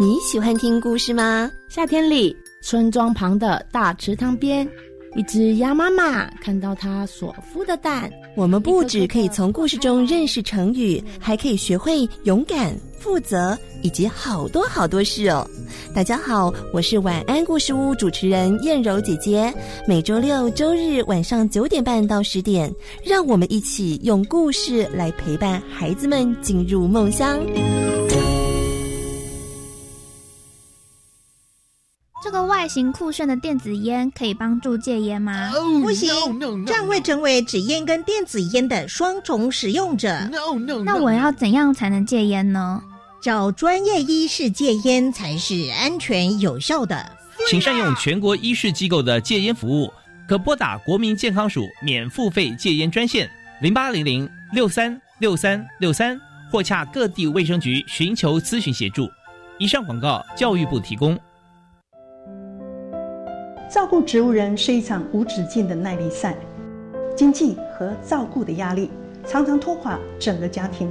你喜欢听故事吗？夏天里，村庄旁的大池塘边，一只鸭妈妈看到它所孵的蛋。我们不只可以从故事中认识成语，还可以学会勇敢、负责以及好多好多事哦。大家好，我是晚安故事屋主持人燕柔姐姐。每周六、周日晚上九点半到十点，让我们一起用故事来陪伴孩子们进入梦乡。这个外形酷炫的电子烟可以帮助戒烟吗？不行，这样会成为纸烟跟电子烟的双重使用者。那我要怎样才能戒烟呢？找专业医师戒烟才是安全有效的。请善用全国医师机构的戒烟服务，可拨打国民健康署免付费戒烟专线零八零零六三六三六三，或洽各地卫生局寻求咨询协助。以上广告，教育部提供。照顾植物人是一场无止境的耐力赛，经济和照顾的压力常常拖垮整个家庭。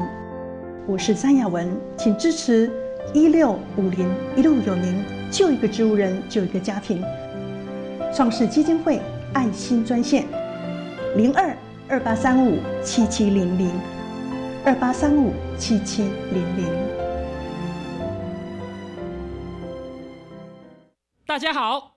我是张雅文，请支持一六五零一路有您，救一个植物人，救一个家庭。创世基金会爱心专线零二二八三五七七零零二八三五七七零零。大家好。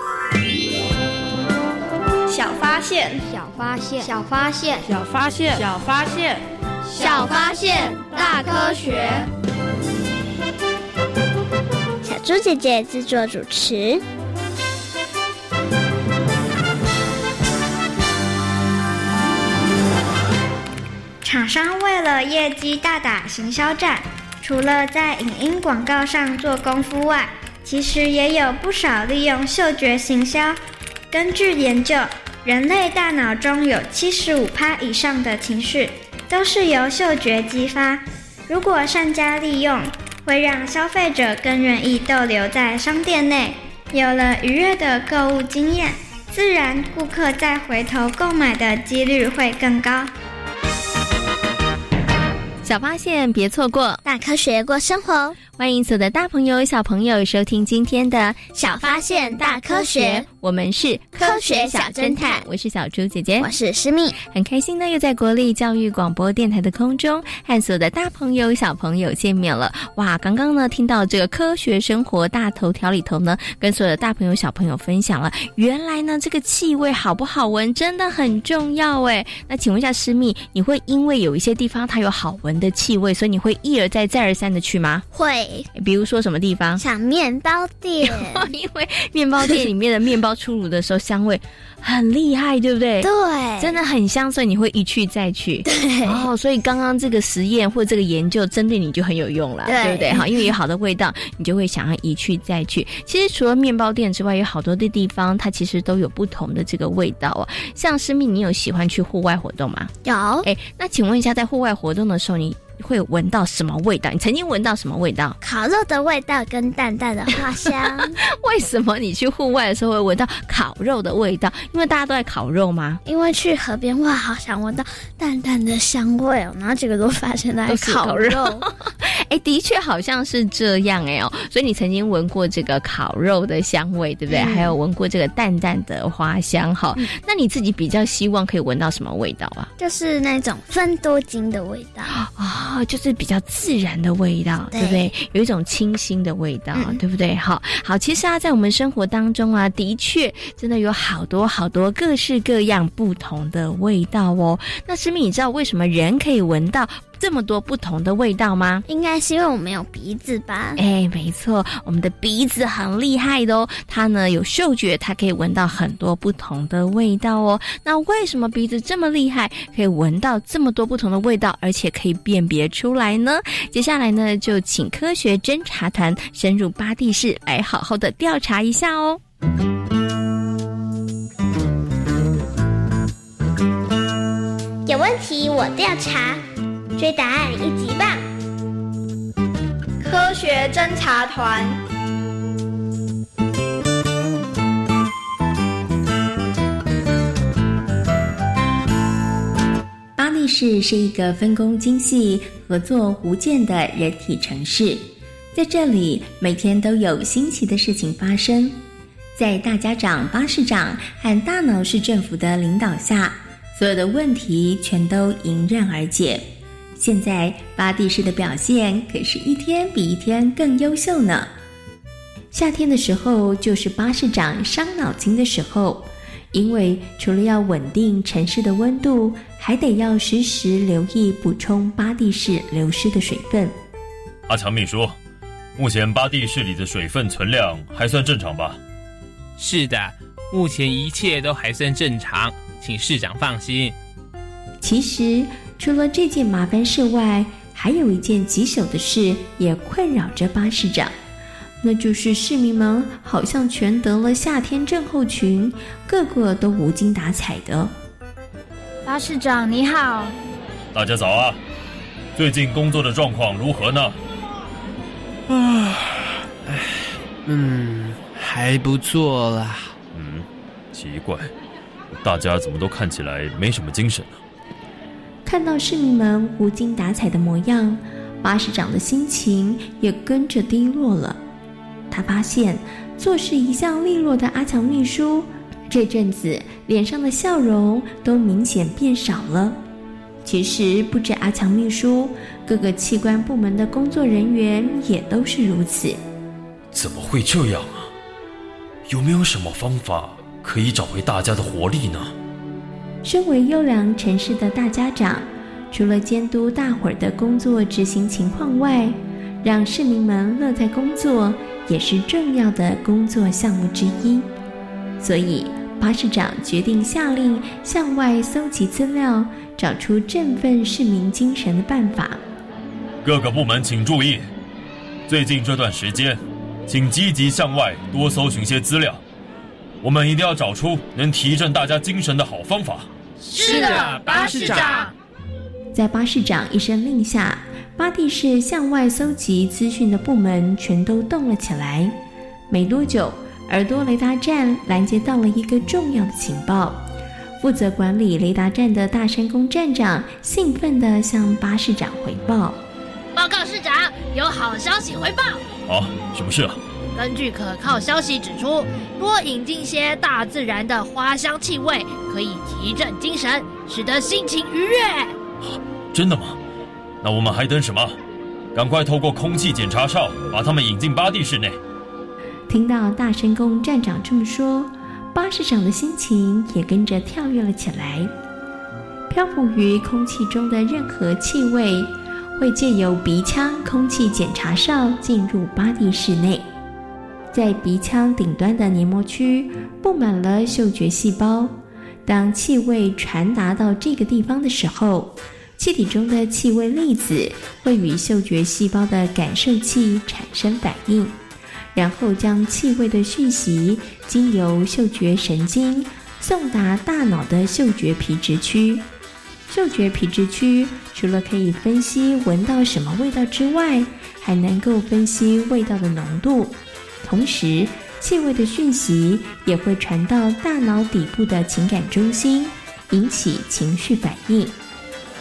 小发现，小发现，小发现，小发现，小发现，小发现，大科学。小猪姐姐制作主持。厂商为了业绩大打行销战，除了在影音广告上做功夫外，其实也有不少利用嗅觉行销。根据研究，人类大脑中有七十五趴以上的情绪都是由嗅觉激发。如果善加利用，会让消费者更愿意逗留在商店内，有了愉悦的购物经验，自然顾客再回头购买的几率会更高。小发现，别错过大科学过生活。欢迎所有的大朋友、小朋友收听今天的《小发现大科学》，我们是科学小侦探。我是小猪姐姐，我是诗密，很开心呢，又在国立教育广播电台的空中和所有的大朋友、小朋友见面了。哇，刚刚呢听到这个科学生活大头条里头呢，跟所有的大朋友、小朋友分享了，原来呢这个气味好不好闻真的很重要哎。那请问一下诗密，你会因为有一些地方它有好闻的气味，所以你会一而再、再而三的去吗？会。比如说什么地方？像面包店，因为面包店里面的面包出炉的时候，香味很厉害，对不对？对，真的很香，所以你会一去再去。对，哦，所以刚刚这个实验或这个研究针对你就很有用了，对不对？哈，因为有好的味道，你就会想要一去再去。其实除了面包店之外，有好多的地方，它其实都有不同的这个味道哦。像生命，你有喜欢去户外活动吗？有。哎，那请问一下，在户外活动的时候，你？会闻到什么味道？你曾经闻到什么味道？烤肉的味道跟淡淡的花香。为什么你去户外的时候会闻到烤肉的味道？因为大家都在烤肉吗？因为去河边哇，好想闻到淡淡的香味哦。然后结果都发现在烤肉。哎，的确好像是这样哎哦。所以你曾经闻过这个烤肉的香味，对不对？还有闻过这个淡淡的花香哈。那你自己比较希望可以闻到什么味道啊？就是那种分多金的味道啊。哦，就是比较自然的味道，对不对？有一种清新的味道，对不对？好，好，其实啊，在我们生活当中啊，的确真的有好多好多各式各样不同的味道哦。那师明，你知道为什么人可以闻到？这么多不同的味道吗？应该是因为我们有鼻子吧？哎，没错，我们的鼻子很厉害的哦，它呢有嗅觉，它可以闻到很多不同的味道哦。那为什么鼻子这么厉害，可以闻到这么多不同的味道，而且可以辨别出来呢？接下来呢，就请科学侦查团深入巴蒂市来好好的调查一下哦。有问题我调查。追答案一级棒！科学侦查团。巴黎市是一个分工精细、合作无间的人体城市，在这里每天都有新奇的事情发生。在大家长巴士长和大脑市政府的领导下，所有的问题全都迎刃而解。现在巴蒂市的表现可是一天比一天更优秀呢。夏天的时候就是巴士长伤脑筋的时候，因为除了要稳定城市的温度，还得要时时留意补充巴蒂市流失的水分。阿强秘书，目前巴蒂市里的水分存量还算正常吧？是的，目前一切都还算正常，请市长放心。其实。除了这件麻烦事外，还有一件棘手的事也困扰着巴士长，那就是市民们好像全得了夏天症候群，个个都无精打采的。巴士长你好，大家早啊！最近工作的状况如何呢？啊，哎，嗯，还不错啦。嗯，奇怪，大家怎么都看起来没什么精神呢？看到市民们无精打采的模样，巴士长的心情也跟着低落了。他发现做事一向利落的阿强秘书，这阵子脸上的笑容都明显变少了。其实不止阿强秘书，各个器官部门的工作人员也都是如此。怎么会这样啊？有没有什么方法可以找回大家的活力呢？身为优良城市的大家长，除了监督大伙儿的工作执行情况外，让市民们乐在工作也是重要的工作项目之一。所以，巴士长决定下令向外搜集资料，找出振奋市民精神的办法。各个部门请注意，最近这段时间，请积极向外多搜寻些资料。我们一定要找出能提振大家精神的好方法。是的，巴士长。在巴士长一声令下，巴蒂市向外搜集资讯的部门全都动了起来。没多久，耳朵雷达站拦截到了一个重要的情报。负责管理雷达站的大山宫站长兴奋地向巴士长回报：“报告市长，有好消息回报。”“啊，什么事啊？”根据可靠消息指出，多引进些大自然的花香气味，可以提振精神，使得心情愉悦。真的吗？那我们还等什么？赶快透过空气检查哨把他们引进巴蒂室内。听到大神宫站长这么说，巴士长的心情也跟着跳跃了起来。漂浮于空气中的任何气味，会借由鼻腔空气检查哨进入巴蒂室内。在鼻腔顶端的黏膜区布满了嗅觉细胞，当气味传达到这个地方的时候，气体中的气味粒子会与嗅觉细胞的感受器产生反应，然后将气味的讯息经由嗅觉神经送达大脑的嗅觉皮质区。嗅觉皮质区除了可以分析闻到什么味道之外，还能够分析味道的浓度。同时，气味的讯息也会传到大脑底部的情感中心，引起情绪反应。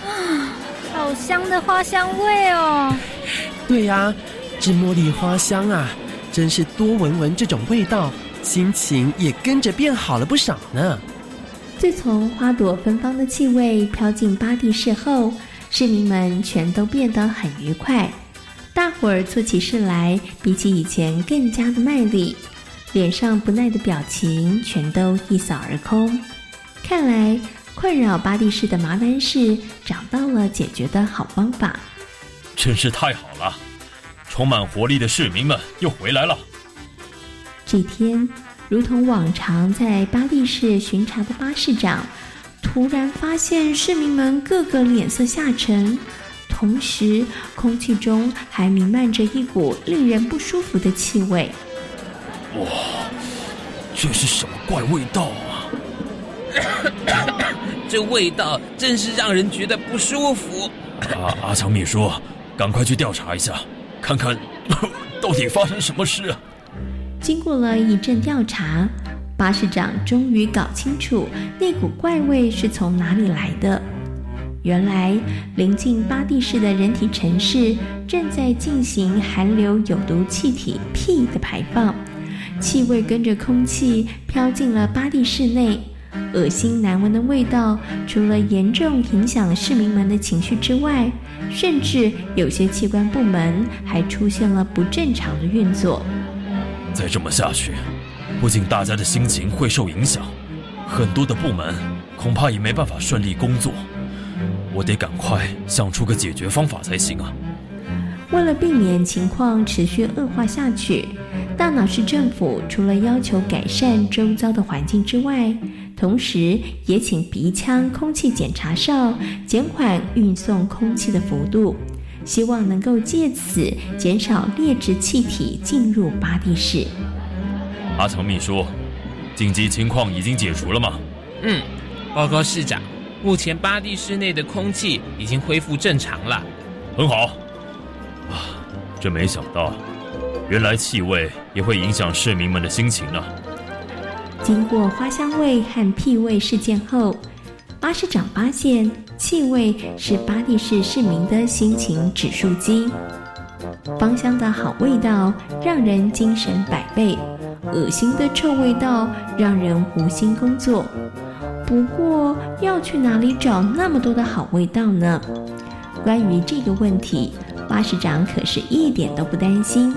啊，好香的花香味哦！对呀，这茉莉花香啊，真是多闻闻这种味道，心情也跟着变好了不少呢。自从花朵芬芳的气味飘进巴蒂市后，市民们全都变得很愉快，大伙儿做起事来比起以前更加的卖力，脸上不耐的表情全都一扫而空。看来困扰巴蒂市的麻烦事找到了解决的好方法，真是太好了！充满活力的市民们又回来了。这天，如同往常在巴蒂市巡查的巴士长。突然发现市民们个个脸色下沉，同时空气中还弥漫着一股令人不舒服的气味。哇，这是什么怪味道啊？这味道真是让人觉得不舒服。阿阿强秘书，赶快去调查一下，看看到底发生什么事。经过了一阵调查。巴士长终于搞清楚那股怪味是从哪里来的。原来，临近巴蒂市的人体城市正在进行含硫有毒气体 P 的排放，气味跟着空气飘进了巴蒂市内。恶心难闻的味道，除了严重影响市民们的情绪之外，甚至有些器官部门还出现了不正常的运作。再这么下去。不仅大家的心情会受影响，很多的部门恐怕也没办法顺利工作。我得赶快想出个解决方法才行啊！为了避免情况持续恶化下去，大脑市政府除了要求改善周遭的环境之外，同时也请鼻腔空气检查哨减缓运送空气的幅度，希望能够借此减少劣质气体进入巴蒂市。阿强秘书，紧急情况已经解除了吗？嗯，报告市长，目前巴蒂市内的空气已经恢复正常了。很好。啊，真没想到，原来气味也会影响市民们的心情呢。经过花香味和屁味事件后，巴市长发现气味是巴蒂市市民的心情指数机。芳香的好味道让人精神百倍。恶心的臭味道让人无心工作。不过，要去哪里找那么多的好味道呢？关于这个问题，巴士长可是一点都不担心，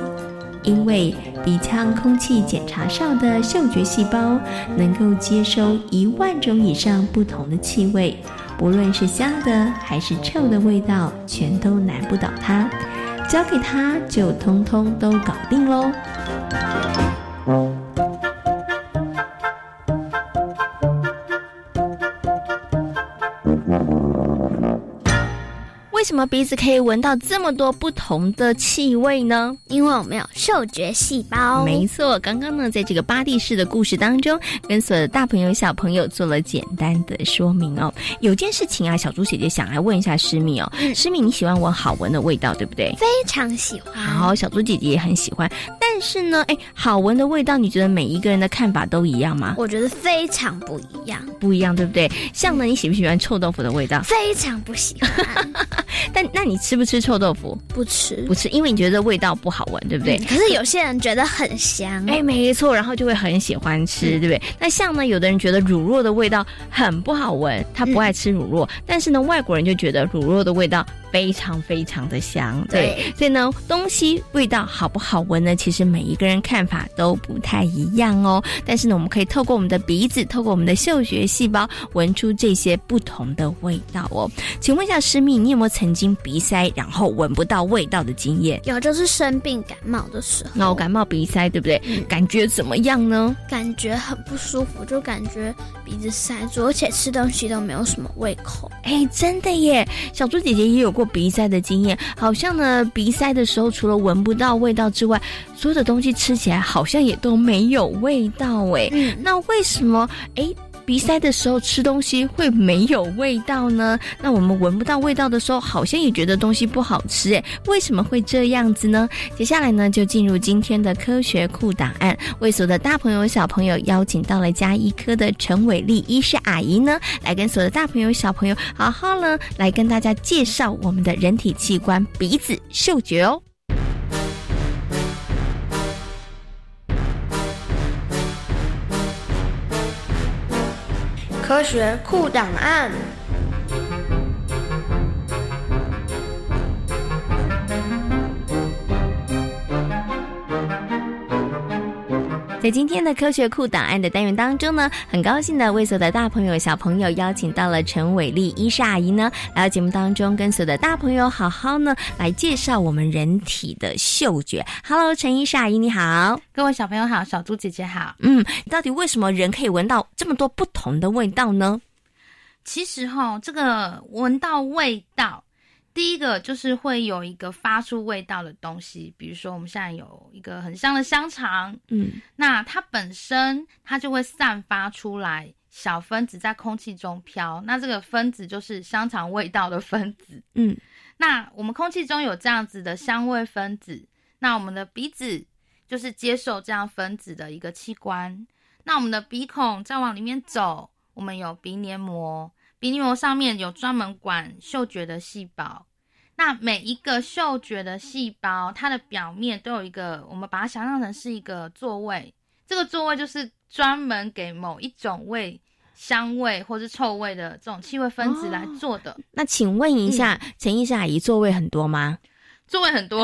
因为鼻腔空气检查哨的嗅觉细胞能够接收一万种以上不同的气味，不论是香的还是臭的味道，全都难不倒它。交给他就通通都搞定喽。什么鼻子可以闻到这么多不同的气味呢？因为我们有嗅觉细胞。没错，刚刚呢，在这个巴蒂式的故事当中，跟所有的大朋友小朋友做了简单的说明哦。有件事情啊，小猪姐姐想来问一下诗密哦。诗密，你喜欢闻好闻的味道，对不对？非常喜欢。好，小猪姐姐也很喜欢。但是呢，哎，好闻的味道，你觉得每一个人的看法都一样吗？我觉得非常不一样。不一样，对不对？像呢，你喜不喜欢臭豆腐的味道？非常不喜欢。但那你吃不吃臭豆腐？不吃，不吃，因为你觉得味道不好闻，对不对？可是有些人觉得很香，哎，没错，然后就会很喜欢吃，对不对？那像呢，有的人觉得乳酪的味道很不好闻，他不爱吃乳酪，但是呢，外国人就觉得乳酪的味道非常非常的香，对。所以呢，东西味道好不好闻呢？其实每一个人看法都不太一样哦。但是呢，我们可以透过我们的鼻子，透过我们的嗅觉细胞，闻出这些不同的味道哦。请问一下师密，你有没有曾曾经鼻塞，然后闻不到味道的经验，有就是生病感冒的时候，那我感冒鼻塞，对不对？感觉怎么样呢？感觉很不舒服，就感觉鼻子塞住，而且吃东西都没有什么胃口。哎，真的耶！小猪姐姐也有过鼻塞的经验，好像呢，鼻塞的时候除了闻不到味道之外，所有的东西吃起来好像也都没有味道哎。那为什么？哎。鼻塞的时候吃东西会没有味道呢？那我们闻不到味道的时候，好像也觉得东西不好吃诶，为什么会这样子呢？接下来呢，就进入今天的科学库档案，为所有的大朋友小朋友邀请到了加医科的陈伟丽医师阿姨呢，来跟所有的大朋友小朋友好好呢来跟大家介绍我们的人体器官鼻子嗅觉哦。科学库档案。在今天的科学库档案的单元当中呢，很高兴的为所有的大朋友、小朋友邀请到了陈伟丽医师阿姨呢，来到节目当中，跟所有的大朋友好好呢来介绍我们人体的嗅觉。Hello，陈医师阿姨你好，各位小朋友好，小猪姐姐好。嗯，到底为什么人可以闻到这么多不同的味道呢？其实哈，这个闻到味道。第一个就是会有一个发出味道的东西，比如说我们现在有一个很香的香肠，嗯，那它本身它就会散发出来小分子在空气中飘，那这个分子就是香肠味道的分子，嗯，那我们空气中有这样子的香味分子，那我们的鼻子就是接受这样分子的一个器官，那我们的鼻孔再往里面走，我们有鼻黏膜。鼻黏膜上面有专门管嗅觉的细胞，那每一个嗅觉的细胞，它的表面都有一个，我们把它想象成是一个座位，这个座位就是专门给某一种味、香味或是臭味的这种气味分子来做的。那请问一下，陈医生阿姨，座位很多吗？座位很多，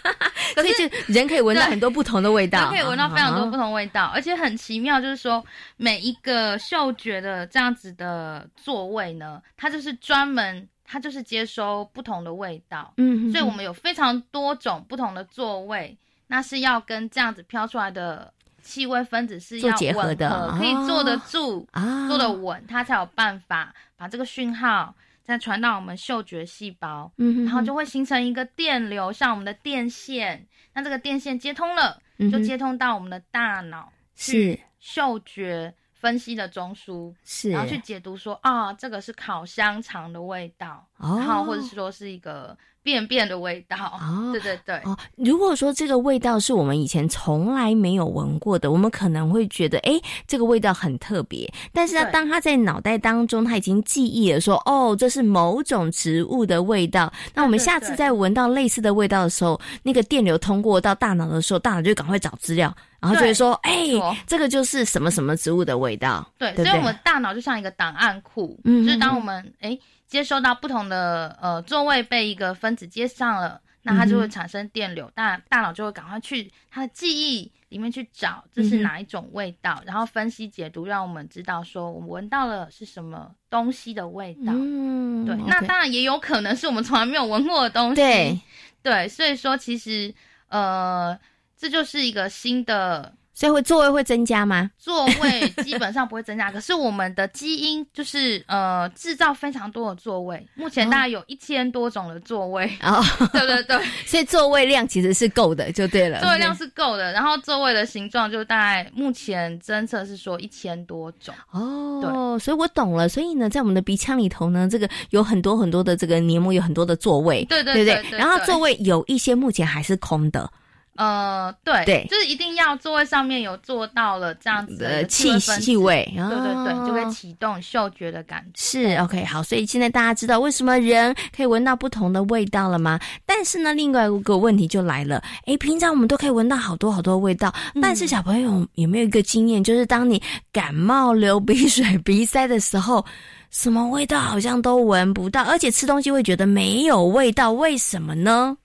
可是人可以闻到很多不同的味道，可以闻到非常多不同味道，而且很奇妙，就是说每一个嗅觉的这样子的座位呢，它就是专门，它就是接收不同的味道，嗯，所以我们有非常多种不同的座位，那是要跟这样子飘出来的气味分子是要结合的，可以坐得住，坐得稳，它才有办法把这个讯号。再传到我们嗅觉细胞，嗯，然后就会形成一个电流，像我们的电线。那这个电线接通了，就接通到我们的大脑，是嗅觉分析的中枢，是，然后去解读说啊，这个是烤香肠的味道，然后或者是说是一个。便便的味道哦，对对对哦。如果说这个味道是我们以前从来没有闻过的，我们可能会觉得，哎，这个味道很特别。但是呢，当他在脑袋当中，他已经记忆了，说，哦，这是某种植物的味道。那我们下次再闻到类似的味道的时候，那个电流通过到大脑的时候，大脑就赶快找资料，然后就会说，哎，这个就是什么什么植物的味道。对，所以我们大脑就像一个档案库，嗯就是当我们哎。接收到不同的呃座位被一个分子接上了，那它就会产生电流，大大脑就会赶快去它的记忆里面去找这是哪一种味道，然后分析解读，让我们知道说我们闻到了是什么东西的味道。嗯，对，那当然也有可能是我们从来没有闻过的东西。对，对，所以说其实呃这就是一个新的。所以会座位会增加吗？座位基本上不会增加，可是我们的基因就是呃制造非常多的座位，目前大概有一千多种的座位。哦，对对对，所以座位量其实是够的，就对了。座位量是够的，然后座位的形状就大概目前侦测是说一千多种。哦，对，所以我懂了。所以呢，在我们的鼻腔里头呢，这个有很多很多的这个黏膜，有很多的座位。对对对对。然后座位有一些目前还是空的。呃，对，对，就是一定要座位上面有做到了这样子的气气味，对对对，就会启动嗅觉的感觉。是 OK，好，所以现在大家知道为什么人可以闻到不同的味道了吗？但是呢，另外一个问题就来了，哎，平常我们都可以闻到好多好多味道，但是小朋友有没有一个经验，就是当你感冒、流鼻水、鼻塞的时候，什么味道好像都闻不到，而且吃东西会觉得没有味道，为什么呢？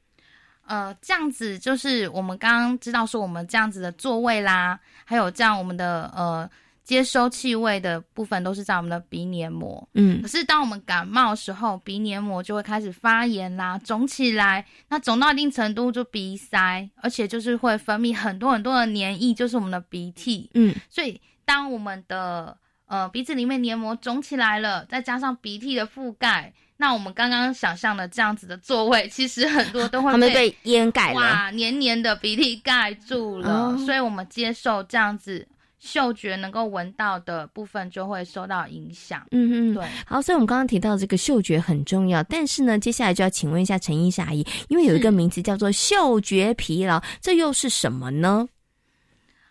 呃，这样子就是我们刚刚知道说，我们这样子的座位啦，还有这样我们的呃接收气味的部分，都是在我们的鼻黏膜。嗯，可是当我们感冒的时候，鼻黏膜就会开始发炎啦，肿起来。那肿到一定程度就鼻塞，而且就是会分泌很多很多的黏液，就是我们的鼻涕。嗯，所以当我们的呃鼻子里面黏膜肿起来了，再加上鼻涕的覆盖。那我们刚刚想象的这样子的座位，其实很多都会被掩盖了，哇，黏黏的鼻涕盖住了，所以我们接受这样子嗅觉能够闻到的部分就会受到影响。嗯嗯，对。好，所以我们刚刚提到这个嗅觉很重要，但是呢，接下来就要请问一下陈医师阿姨，因为有一个名词叫做嗅觉疲劳，这又是什么呢？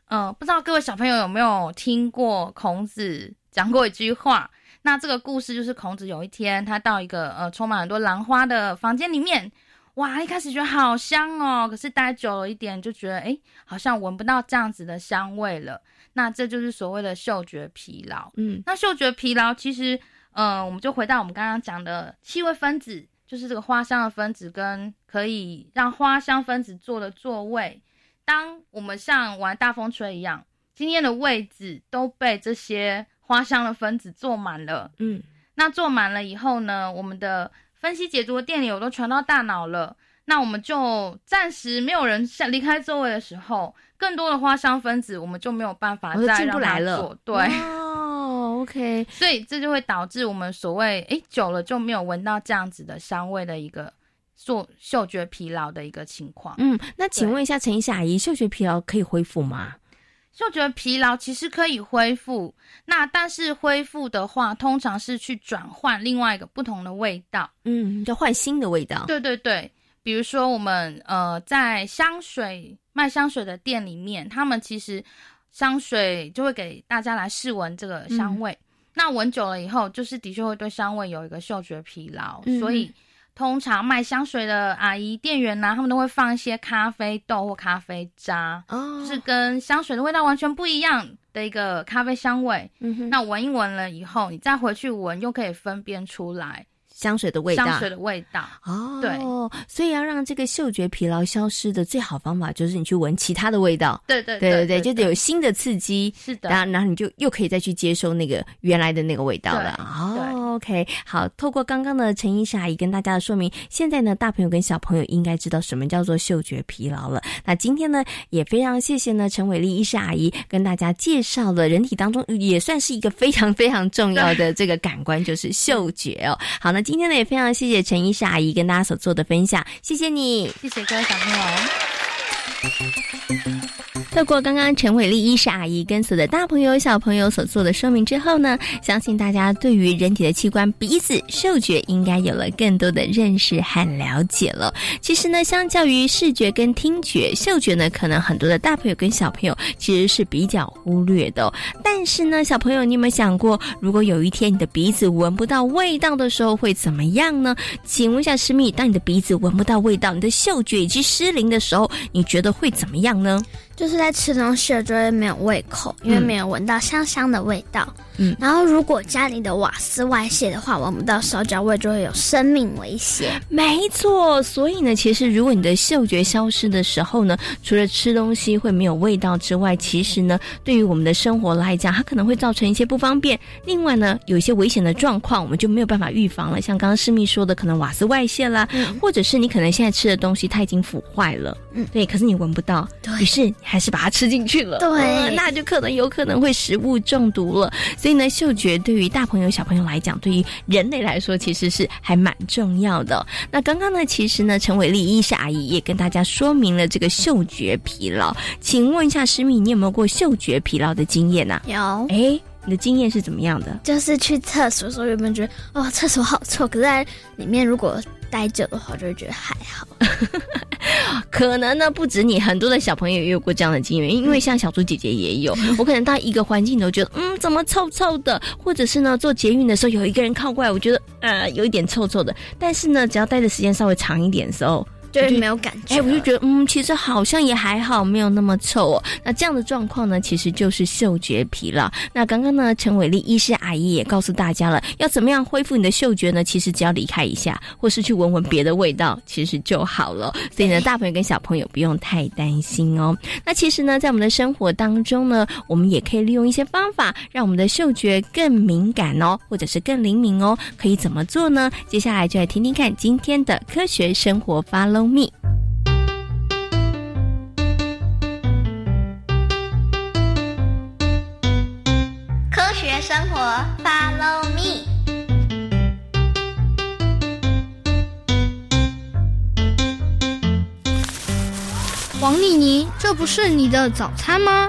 嗯，不知道各位小朋友有没有听过孔子讲过一句话？那这个故事就是孔子有一天，他到一个呃充满很多兰花的房间里面，哇，一开始觉得好香哦，可是待久了一点，就觉得哎，好像闻不到这样子的香味了。那这就是所谓的嗅觉疲劳。嗯，那嗅觉疲劳其实，呃，我们就回到我们刚刚讲的气味分子，就是这个花香的分子跟可以让花香分子坐的座位。当我们像玩大风吹一样。今天的位置都被这些花香的分子做满了。嗯，那做满了以后呢，我们的分析解读的电流都传到大脑了。那我们就暂时没有人下离开座位的时候，更多的花香分子我们就没有办法再进不来了。对，哦，OK，所以这就会导致我们所谓哎久了就没有闻到这样子的香味的一个嗅嗅觉疲劳的一个情况。嗯，那请问一下陈医师阿姨，嗅觉疲劳可以恢复吗？嗅觉疲劳其实可以恢复，那但是恢复的话，通常是去转换另外一个不同的味道。嗯，就换新的味道。对对对。比如说，我们呃在香水卖香水的店里面，他们其实香水就会给大家来试闻这个香味。那闻久了以后，就是的确会对香味有一个嗅觉疲劳，所以通常卖香水的阿姨店员呢，他们都会放一些咖啡豆或咖啡渣，就是跟香水的味道完全不一样的一个咖啡香味。嗯那闻一闻了以后，你再回去闻，又可以分辨出来。香水的味道，香水的味道哦，对，所以要让这个嗅觉疲劳消失的最好方法就是你去闻其他的味道，对对对对对，就得有新的刺激，是的，然后然后你就又可以再去接收那个原来的那个味道了。哦，OK，好，透过刚刚的陈医师阿姨跟大家的说明，现在呢，大朋友跟小朋友应该知道什么叫做嗅觉疲劳了。那今天呢，也非常谢谢呢陈伟丽医师阿姨跟大家介绍了人体当中也算是一个非常非常重要的这个感官，就是嗅觉哦。好，那。今天呢，也非常谢谢陈医师阿姨跟大家所做的分享，谢谢你，谢谢各位小朋友。透过刚刚陈伟丽医师阿姨跟所有的大朋友小朋友所做的说明之后呢，相信大家对于人体的器官鼻子嗅觉应该有了更多的认识和了解了。其实呢，相较于视觉跟听觉，嗅觉呢，可能很多的大朋友跟小朋友其实是比较忽略的。但是呢，小朋友，你有没有想过，如果有一天你的鼻子闻不到味道的时候会怎么样呢？请问一下师密，当你的鼻子闻不到味道，你的嗅觉已经失灵的时候，你觉得会怎么样呢？就是在吃东西就会没有胃口，因为没有闻到香香的味道。嗯，然后如果家里的瓦斯外泄的话，闻不到烧焦味就会有生命危险。没错，所以呢，其实如果你的嗅觉消失的时候呢，除了吃东西会没有味道之外，其实呢，对于我们的生活来讲，它可能会造成一些不方便。另外呢，有一些危险的状况，我们就没有办法预防了。像刚刚师密说的，可能瓦斯外泄啦，或者是你可能现在吃的东西它已经腐坏了，嗯，对，可是你闻不到，于是。还是把它吃进去了，对，那就可能有可能会食物中毒了。所以呢，嗅觉对于大朋友小朋友来讲，对于人类来说，其实是还蛮重要的。那刚刚呢，其实呢，陈伟丽医师阿姨也跟大家说明了这个嗅觉疲劳。请问一下，诗敏，你有没有过嗅觉疲劳的经验呢？有，哎。你的经验是怎么样的？就是去厕所的时候，有没有觉得哦，厕所好臭？可是在里面如果待久的话，就会觉得还好。可能呢，不止你，很多的小朋友也有过这样的经验。因为像小猪姐姐也有，我可能到一个环境都觉得，嗯，怎么臭臭的？或者是呢，做捷运的时候有一个人靠过来，我觉得呃，有一点臭臭的。但是呢，只要待的时间稍微长一点的时候。对，没有感觉。哎，我就觉得，嗯，其实好像也还好，没有那么臭哦。那这样的状况呢，其实就是嗅觉疲劳。那刚刚呢，陈伟丽医师阿姨也告诉大家了，要怎么样恢复你的嗅觉呢？其实只要离开一下，或是去闻闻别的味道，其实就好了。所以呢，大朋友跟小朋友不用太担心哦。那其实呢，在我们的生活当中呢，我们也可以利用一些方法，让我们的嗅觉更敏感哦，或者是更灵敏哦。可以怎么做呢？接下来就来听听看今天的科学生活发喽。蜜，科学生活，Follow me。王妮妮，这不是你的早餐吗？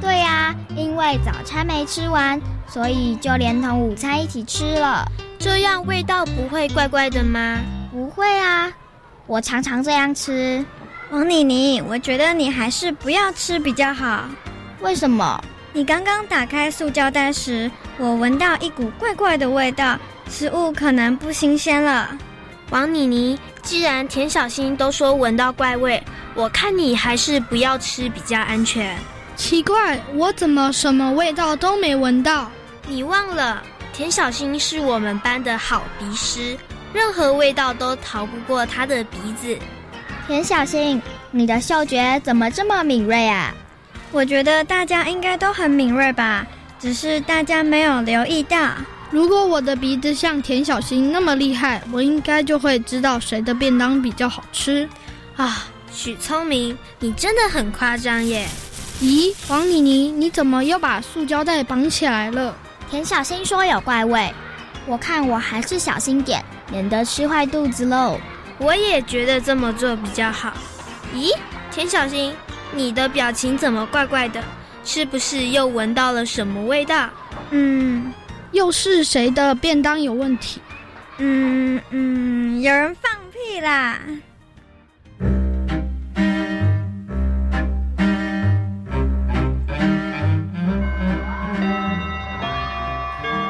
对呀，因为早餐没吃完，所以就连同午餐一起吃了。这样味道不会怪怪的吗？不会啊。我常常这样吃，王妮妮，我觉得你还是不要吃比较好。为什么？你刚刚打开塑胶袋时，我闻到一股怪怪的味道，食物可能不新鲜了。王妮妮，既然田小新都说闻到怪味，我看你还是不要吃比较安全。奇怪，我怎么什么味道都没闻到？你忘了，田小新是我们班的好鼻师。任何味道都逃不过他的鼻子。田小新，你的嗅觉怎么这么敏锐啊？我觉得大家应该都很敏锐吧，只是大家没有留意到。如果我的鼻子像田小新那么厉害，我应该就会知道谁的便当比较好吃。啊，许聪明，你真的很夸张耶！咦，王妮妮，你怎么又把塑胶袋绑起来了？田小新说有怪味，我看我还是小心点，免得吃坏肚子喽。我也觉得这么做比较好。咦，田小新，你的表情怎么怪怪的？是不是又闻到了什么味道？嗯。又是谁的便当有问题？嗯嗯，有人放屁啦！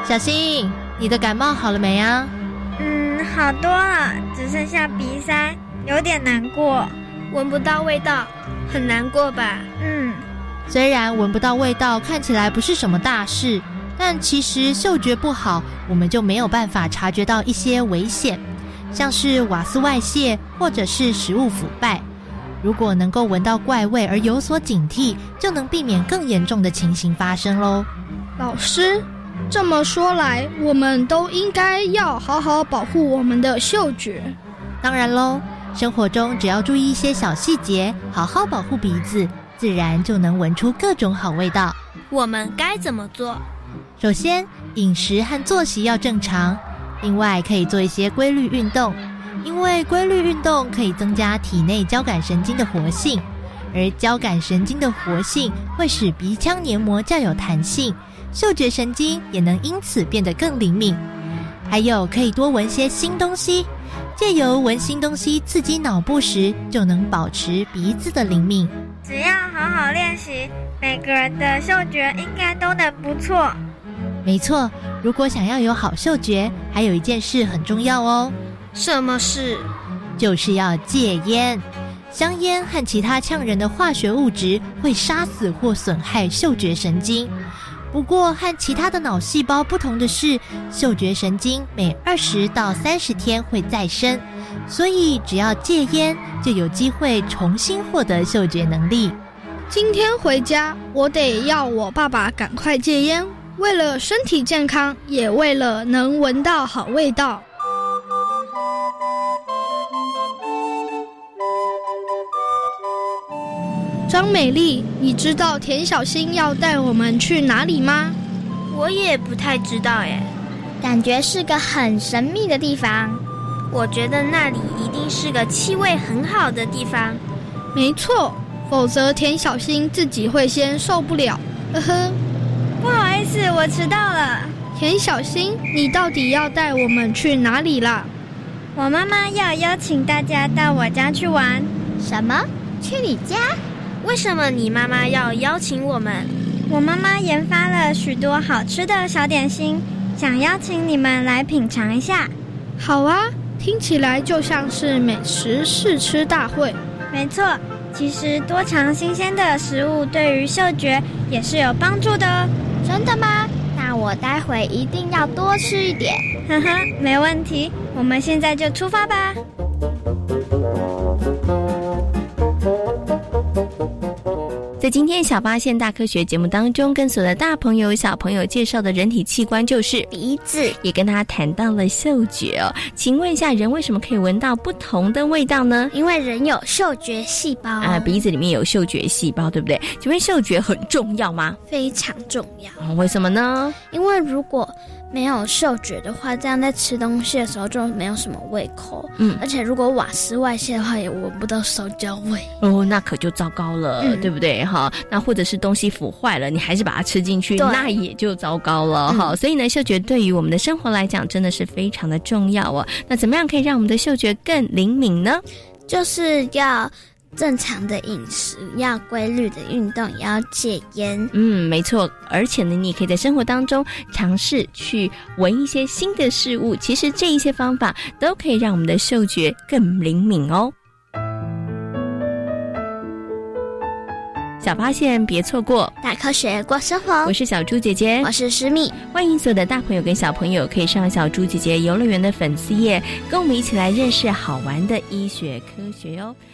小新，你的感冒好了没啊？嗯，好多了，只剩下鼻塞，有点难过。闻不到味道，很难过吧？嗯，虽然闻不到味道，看起来不是什么大事。但其实嗅觉不好，我们就没有办法察觉到一些危险，像是瓦斯外泄或者是食物腐败。如果能够闻到怪味而有所警惕，就能避免更严重的情形发生喽。老师，这么说来，我们都应该要好好保护我们的嗅觉。当然喽，生活中只要注意一些小细节，好好保护鼻子，自然就能闻出各种好味道。我们该怎么做？首先，饮食和作息要正常。另外，可以做一些规律运动，因为规律运动可以增加体内交感神经的活性，而交感神经的活性会使鼻腔黏膜较有弹性，嗅觉神经也能因此变得更灵敏。还有，可以多闻些新东西，借由闻新东西刺激脑部时，就能保持鼻子的灵敏。只要好好练习，每个人的嗅觉应该都能不错。没错，如果想要有好嗅觉，还有一件事很重要哦。什么事？就是要戒烟。香烟和其他呛人的化学物质会杀死或损害嗅觉神经。不过和其他的脑细胞不同的是，嗅觉神经每二十到三十天会再生，所以只要戒烟，就有机会重新获得嗅觉能力。今天回家，我得要我爸爸赶快戒烟。为了身体健康，也为了能闻到好味道。张美丽，你知道田小新要带我们去哪里吗？我也不太知道耶，感觉是个很神秘的地方。我觉得那里一定是个气味很好的地方。没错，否则田小新自己会先受不了。呵呵。不好意思，我迟到了。田小新，你到底要带我们去哪里啦？我妈妈要邀请大家到我家去玩。什么？去你家？为什么你妈妈要邀请我们？我妈妈研发了许多好吃的小点心，想邀请你们来品尝一下。好啊，听起来就像是美食试吃大会。没错。其实多尝新鲜的食物对于嗅觉也是有帮助的哦。真的吗？那我待会一定要多吃一点。呵呵，没问题。我们现在就出发吧。在今天小发现大科学节目当中，跟所有的大朋友小朋友介绍的人体器官就是鼻子，也跟大家谈到了嗅觉哦。请问一下，人为什么可以闻到不同的味道呢？因为人有嗅觉细胞啊，鼻子里面有嗅觉细胞，对不对？请问嗅觉很重要吗？非常重要。为什么呢？因为如果没有嗅觉的话，这样在吃东西的时候就没有什么胃口。嗯，而且如果瓦斯外泄的话，也闻不到烧焦味。哦，那可就糟糕了，对不对？哈，那或者是东西腐坏了，你还是把它吃进去，那也就糟糕了。哈，所以呢，嗅觉对于我们的生活来讲，真的是非常的重要哦。那怎么样可以让我们的嗅觉更灵敏呢？就是要。正常的饮食，要规律的运动，也要戒烟。嗯，没错。而且呢，你也可以在生活当中尝试去闻一些新的事物。其实这一些方法都可以让我们的嗅觉更灵敏哦。小发现，别错过大科学过生活。我是小猪姐姐，我是诗蜜。欢迎所有的大朋友跟小朋友可以上小猪姐姐游乐园的粉丝页，跟我们一起来认识好玩的医学科学哟。感谢。